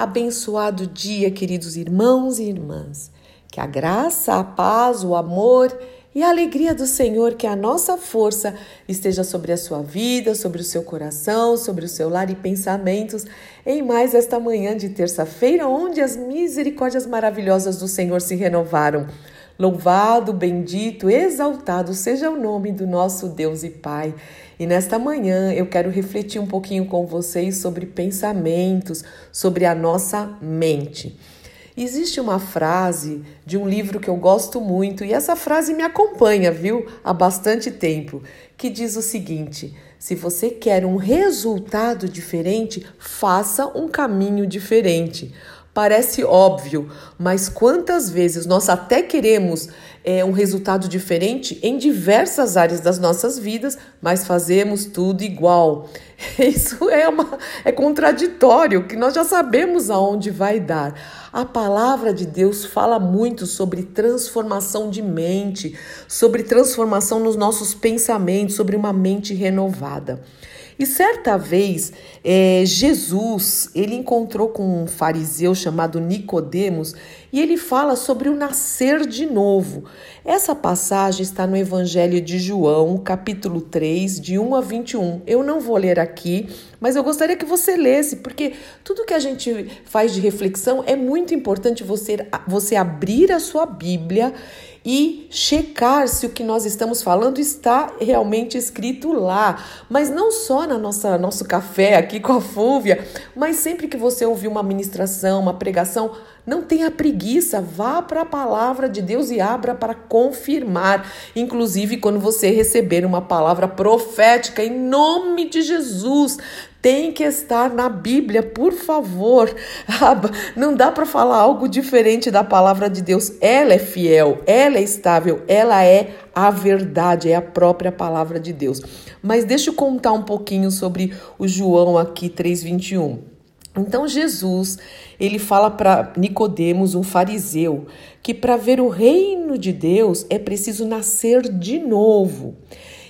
Abençoado dia, queridos irmãos e irmãs. Que a graça, a paz, o amor e a alegria do Senhor, que a nossa força esteja sobre a sua vida, sobre o seu coração, sobre o seu lar e pensamentos, em mais esta manhã de terça-feira, onde as misericórdias maravilhosas do Senhor se renovaram. Louvado, bendito, exaltado seja o nome do nosso Deus e Pai. E nesta manhã eu quero refletir um pouquinho com vocês sobre pensamentos, sobre a nossa mente. Existe uma frase de um livro que eu gosto muito e essa frase me acompanha, viu, há bastante tempo, que diz o seguinte: se você quer um resultado diferente, faça um caminho diferente. Parece óbvio, mas quantas vezes nós até queremos é, um resultado diferente em diversas áreas das nossas vidas, mas fazemos tudo igual. Isso é, uma, é contraditório, que nós já sabemos aonde vai dar. A palavra de Deus fala muito sobre transformação de mente, sobre transformação nos nossos pensamentos, sobre uma mente renovada. E certa vez, é, Jesus, ele encontrou com um fariseu chamado Nicodemos e ele fala sobre o nascer de novo. Essa passagem está no Evangelho de João, capítulo 3, de 1 a 21. Eu não vou ler aqui, mas eu gostaria que você lesse, porque tudo que a gente faz de reflexão é muito importante você, você abrir a sua Bíblia e checar se o que nós estamos falando está realmente escrito lá. Mas não só na nossa nosso café aqui com a Fúvia, mas sempre que você ouvir uma ministração, uma pregação, não tenha preguiça, vá para a palavra de Deus e abra para confirmar. Inclusive, quando você receber uma palavra profética em nome de Jesus, tem que estar na Bíblia, por favor. Não dá para falar algo diferente da palavra de Deus. Ela é fiel, ela é estável, ela é a verdade, é a própria palavra de Deus. Mas deixa eu contar um pouquinho sobre o João aqui 3:21. Então Jesus, ele fala para Nicodemos, um fariseu, que para ver o reino de Deus é preciso nascer de novo.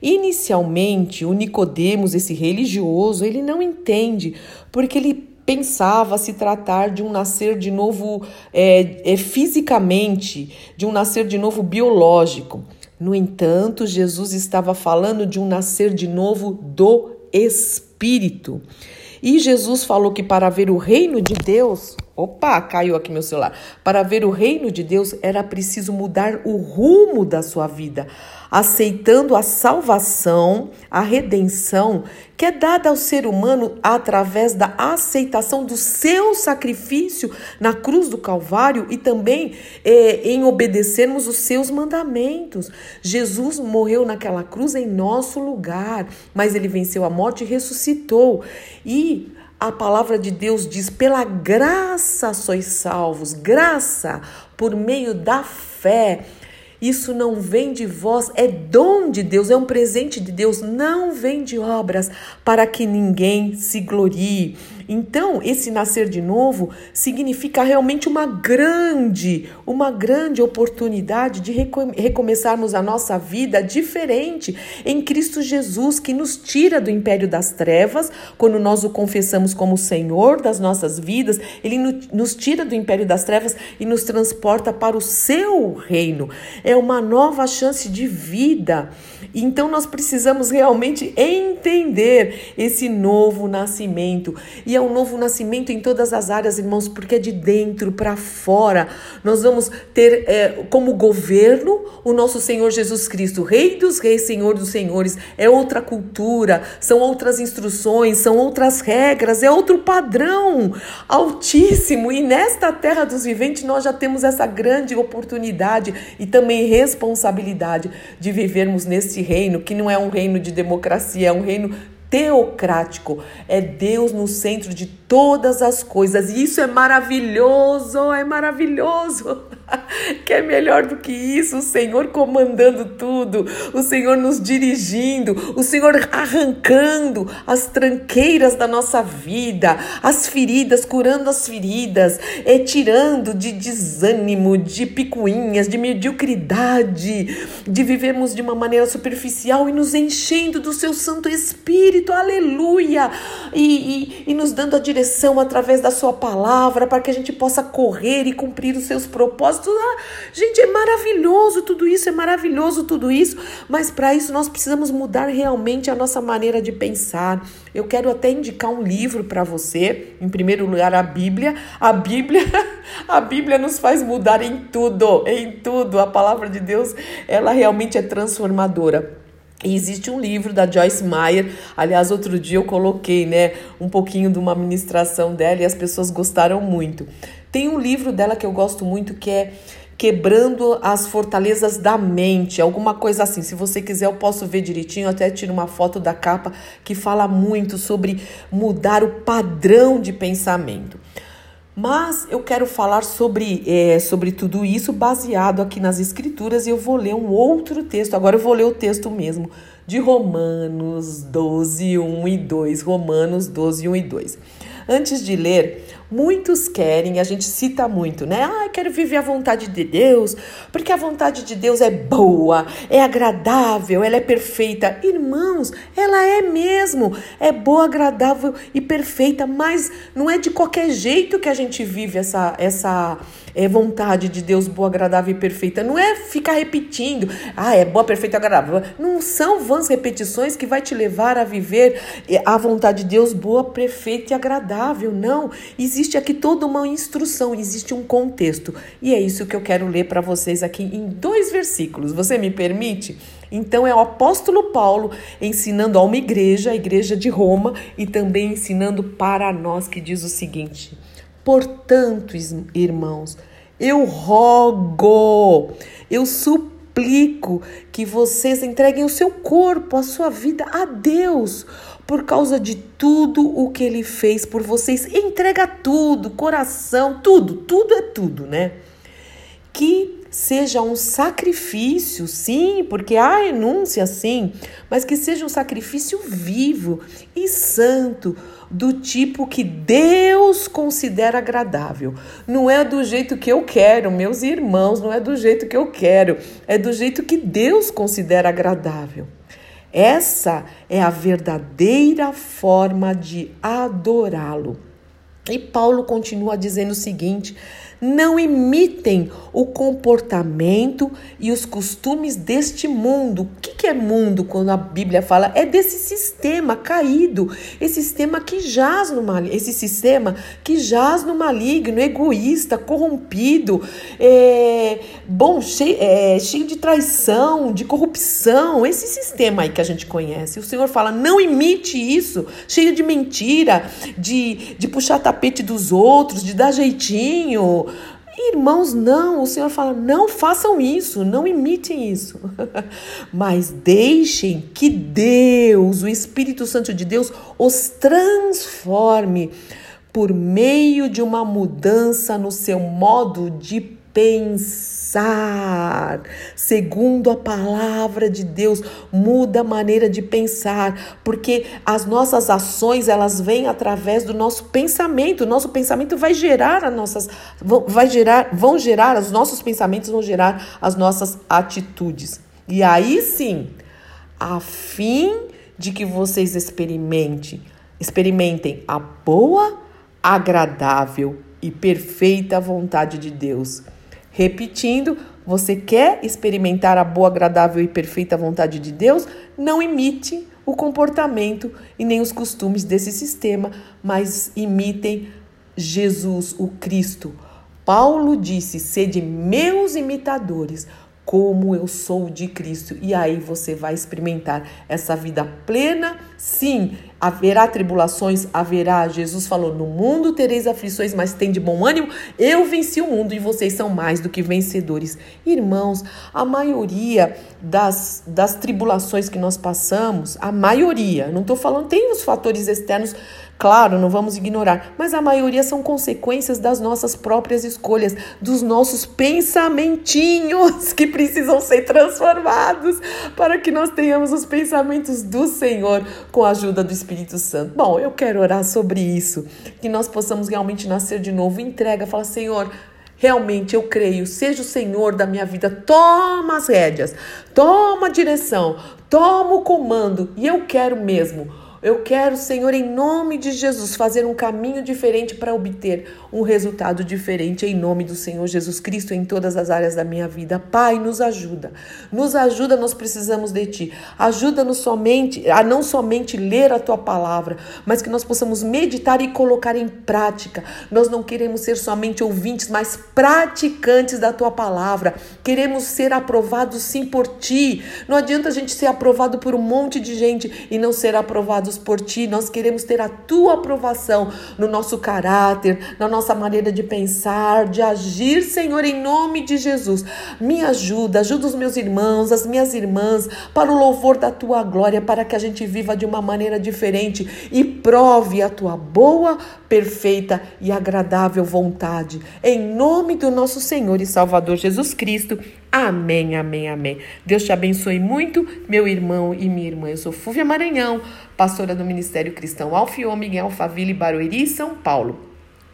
Inicialmente, o Nicodemos, esse religioso, ele não entende, porque ele pensava se tratar de um nascer de novo é, é, fisicamente, de um nascer de novo biológico. No entanto, Jesus estava falando de um nascer de novo do Espírito. E Jesus falou que para ver o reino de Deus, opa, caiu aqui meu celular. Para ver o reino de Deus era preciso mudar o rumo da sua vida aceitando a salvação, a redenção que é dada ao ser humano através da aceitação do seu sacrifício na cruz do Calvário e também é, em obedecermos os seus mandamentos. Jesus morreu naquela cruz em nosso lugar, mas ele venceu a morte e ressuscitou. E a palavra de Deus diz: pela graça sois salvos, graça por meio da fé. Isso não vem de vós, é dom de Deus, é um presente de Deus, não vem de obras para que ninguém se glorie. Então, esse nascer de novo significa realmente uma grande, uma grande oportunidade de recomeçarmos a nossa vida diferente em Cristo Jesus, que nos tira do império das trevas, quando nós o confessamos como Senhor das nossas vidas, ele nos tira do império das trevas e nos transporta para o seu reino. É uma nova chance de vida. Então nós precisamos realmente entender esse novo nascimento. E é um novo nascimento em todas as áreas, irmãos, porque é de dentro para fora. Nós vamos ter é, como governo o nosso Senhor Jesus Cristo, Rei dos Reis, Senhor dos Senhores. É outra cultura, são outras instruções, são outras regras, é outro padrão altíssimo. E nesta terra dos viventes nós já temos essa grande oportunidade e também responsabilidade de vivermos nesse reino, que não é um reino de democracia, é um reino teocrático. É Deus no centro de todas as coisas. E isso é maravilhoso, é maravilhoso. que é melhor do que isso, o Senhor comandando tudo, o Senhor nos dirigindo, o Senhor arrancando as tranqueiras da nossa vida, as feridas, curando as feridas, é, tirando de desânimo, de picuinhas, de mediocridade, de vivermos de uma maneira superficial e nos enchendo do seu Santo Espírito, aleluia, e, e, e nos dando a direção através da Sua palavra para que a gente possa correr e cumprir os seus propósitos. Ah, gente, é maravilhoso tudo isso, é maravilhoso tudo isso, mas para isso nós precisamos mudar realmente a nossa maneira de pensar. Eu quero até indicar um livro para você, em primeiro lugar a Bíblia. A Bíblia, a Bíblia nos faz mudar em tudo, em tudo. A palavra de Deus, ela realmente é transformadora. E existe um livro da Joyce Meyer, aliás, outro dia eu coloquei, né, um pouquinho de uma ministração dela e as pessoas gostaram muito. Tem um livro dela que eu gosto muito que é Quebrando as Fortalezas da Mente, alguma coisa assim. Se você quiser, eu posso ver direitinho, até tiro uma foto da capa que fala muito sobre mudar o padrão de pensamento. Mas eu quero falar sobre, é, sobre tudo isso baseado aqui nas Escrituras e eu vou ler um outro texto. Agora eu vou ler o texto mesmo de Romanos 12, 1 e 2. Romanos 12, 1 e 2. Antes de ler, Muitos querem, a gente cita muito, né? Ah, quero viver a vontade de Deus, porque a vontade de Deus é boa, é agradável, ela é perfeita. Irmãos, ela é mesmo, é boa, agradável e perfeita, mas não é de qualquer jeito que a gente vive essa essa é, vontade de Deus boa, agradável e perfeita. Não é ficar repetindo, ah, é boa, perfeita, agradável. Não são vãs repetições que vai te levar a viver é, a vontade de Deus boa, perfeita e agradável. Não. Existe aqui toda uma instrução, existe um contexto. E é isso que eu quero ler para vocês aqui em dois versículos. Você me permite? Então é o apóstolo Paulo ensinando a uma igreja, a igreja de Roma, e também ensinando para nós que diz o seguinte: Portanto, irmãos, eu rogo, eu suplico que vocês entreguem o seu corpo, a sua vida a Deus, por causa de tudo o que ele fez por vocês. Entrega tudo, coração, tudo, tudo é tudo, né? Que seja um sacrifício, sim, porque há renúncia, sim, mas que seja um sacrifício vivo e santo, do tipo que Deus considera agradável. Não é do jeito que eu quero, meus irmãos, não é do jeito que eu quero, é do jeito que Deus considera agradável. Essa é a verdadeira forma de adorá-lo. E Paulo continua dizendo o seguinte: não imitem o comportamento e os costumes deste mundo. O que é mundo quando a Bíblia fala? É desse sistema caído, esse sistema que jaz no mal, esse sistema que jaz no maligno, egoísta, corrompido, é, bom, cheio, é, cheio de traição, de corrupção, esse sistema aí que a gente conhece. O Senhor fala: não imite isso, cheio de mentira, de, de puxar tapete dos outros, de dar jeitinho. Irmãos, não, o Senhor fala: não façam isso, não imitem isso, mas deixem que Deus, o Espírito Santo de Deus, os transforme por meio de uma mudança no seu modo de pensar, segundo a palavra de Deus, muda a maneira de pensar, porque as nossas ações elas vêm através do nosso pensamento. O nosso pensamento vai gerar as nossas vai gerar, vão gerar os nossos pensamentos vão gerar as nossas atitudes. E aí sim, a fim de que vocês experimentem, experimentem a boa, agradável e perfeita vontade de Deus. Repetindo, você quer experimentar a boa, agradável e perfeita vontade de Deus? Não imite o comportamento e nem os costumes desse sistema, mas imitem Jesus, o Cristo. Paulo disse: sede meus imitadores, como eu sou de Cristo. E aí você vai experimentar essa vida plena. Sim, haverá tribulações, haverá. Jesus falou: No mundo tereis aflições, mas tem de bom ânimo. Eu venci o mundo e vocês são mais do que vencedores. Irmãos, a maioria das, das tribulações que nós passamos, a maioria, não estou falando, tem os fatores externos Claro, não vamos ignorar, mas a maioria são consequências das nossas próprias escolhas, dos nossos pensamentinhos que precisam ser transformados para que nós tenhamos os pensamentos do Senhor com a ajuda do Espírito Santo. Bom, eu quero orar sobre isso, que nós possamos realmente nascer de novo. Entrega, fala, Senhor. Realmente eu creio, seja o Senhor da minha vida, toma as rédeas, toma a direção, toma o comando e eu quero mesmo eu quero, Senhor, em nome de Jesus, fazer um caminho diferente para obter um resultado diferente em nome do Senhor Jesus Cristo em todas as áreas da minha vida. Pai, nos ajuda. Nos ajuda, nós precisamos de ti. Ajuda-nos somente a não somente ler a tua palavra, mas que nós possamos meditar e colocar em prática. Nós não queremos ser somente ouvintes, mas praticantes da tua palavra. Queremos ser aprovados sim por ti. Não adianta a gente ser aprovado por um monte de gente e não ser aprovados por ti, nós queremos ter a tua aprovação no nosso caráter, na nossa maneira de pensar, de agir, Senhor, em nome de Jesus. Me ajuda, ajuda os meus irmãos, as minhas irmãs, para o louvor da tua glória, para que a gente viva de uma maneira diferente e prove a tua boa, perfeita e agradável vontade. Em nome do nosso Senhor e Salvador Jesus Cristo. Amém, amém, amém. Deus te abençoe muito, meu irmão e minha irmã. Eu sou Fúvia Maranhão, pastora do Ministério Cristão Alfiômega em Alphaville, Barueri, São Paulo.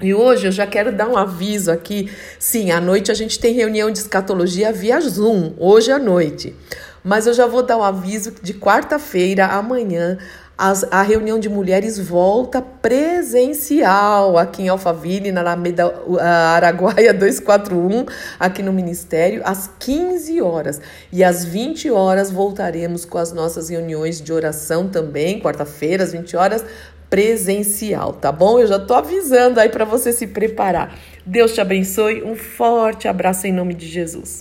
E hoje eu já quero dar um aviso aqui. Sim, à noite a gente tem reunião de escatologia via Zoom, hoje à noite. Mas eu já vou dar um aviso de quarta-feira, amanhã, as, a reunião de mulheres volta presencial aqui em Alphaville, na Alameda Araguaia 241, aqui no Ministério, às 15 horas. E às 20 horas voltaremos com as nossas reuniões de oração também, quarta-feira, às 20 horas, presencial, tá bom? Eu já tô avisando aí para você se preparar. Deus te abençoe. Um forte abraço em nome de Jesus.